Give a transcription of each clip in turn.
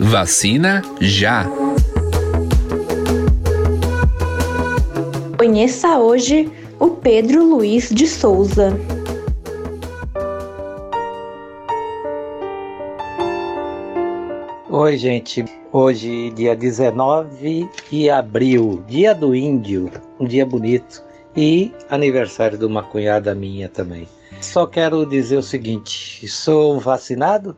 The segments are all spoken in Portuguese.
Vacina já. Conheça hoje o Pedro Luiz de Souza. Oi, gente. Hoje, dia 19 de abril, dia do índio, um dia bonito e aniversário de uma cunhada minha também. Só quero dizer o seguinte: sou vacinado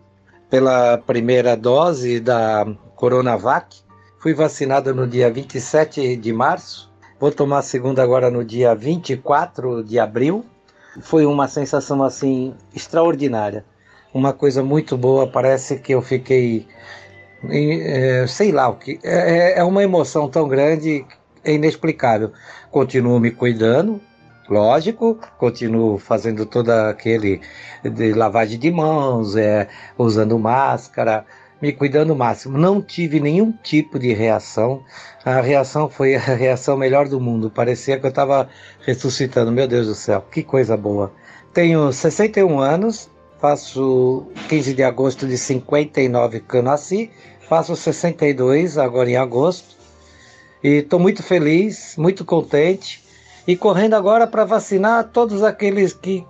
pela primeira dose da Coronavac. Fui vacinado no dia 27 de março. Vou tomar a segunda agora no dia 24 de abril. Foi uma sensação assim extraordinária. Uma coisa muito boa. Parece que eu fiquei é, sei lá o que. É, é uma emoção tão grande, é inexplicável. Continuo me cuidando, lógico, continuo fazendo toda aquele de lavagem de mãos, é, usando máscara, me cuidando o máximo. Não tive nenhum tipo de reação. A reação foi a reação melhor do mundo. Parecia que eu estava ressuscitando. Meu Deus do céu, que coisa boa. Tenho 61 anos, faço 15 de agosto de 59 que eu nasci, faço 62 agora em agosto. E estou muito feliz, muito contente e correndo agora para vacinar todos aqueles que,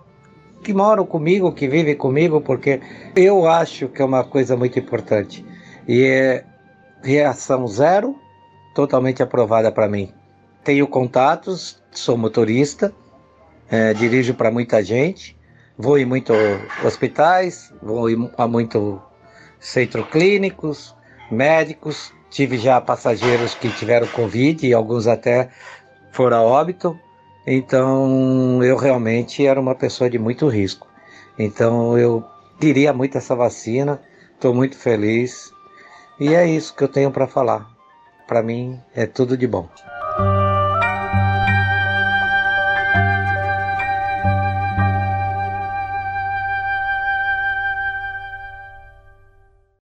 que moram comigo, que vivem comigo, porque eu acho que é uma coisa muito importante. E é reação zero, totalmente aprovada para mim. Tenho contatos, sou motorista, é, dirijo para muita gente, vou em muitos hospitais, vou a muitos centros clínicos, médicos, tive já passageiros que tiveram Covid e alguns até foram a óbito. Então eu realmente era uma pessoa de muito risco. Então eu queria muito essa vacina, estou muito feliz e é isso que eu tenho para falar. Para mim é tudo de bom.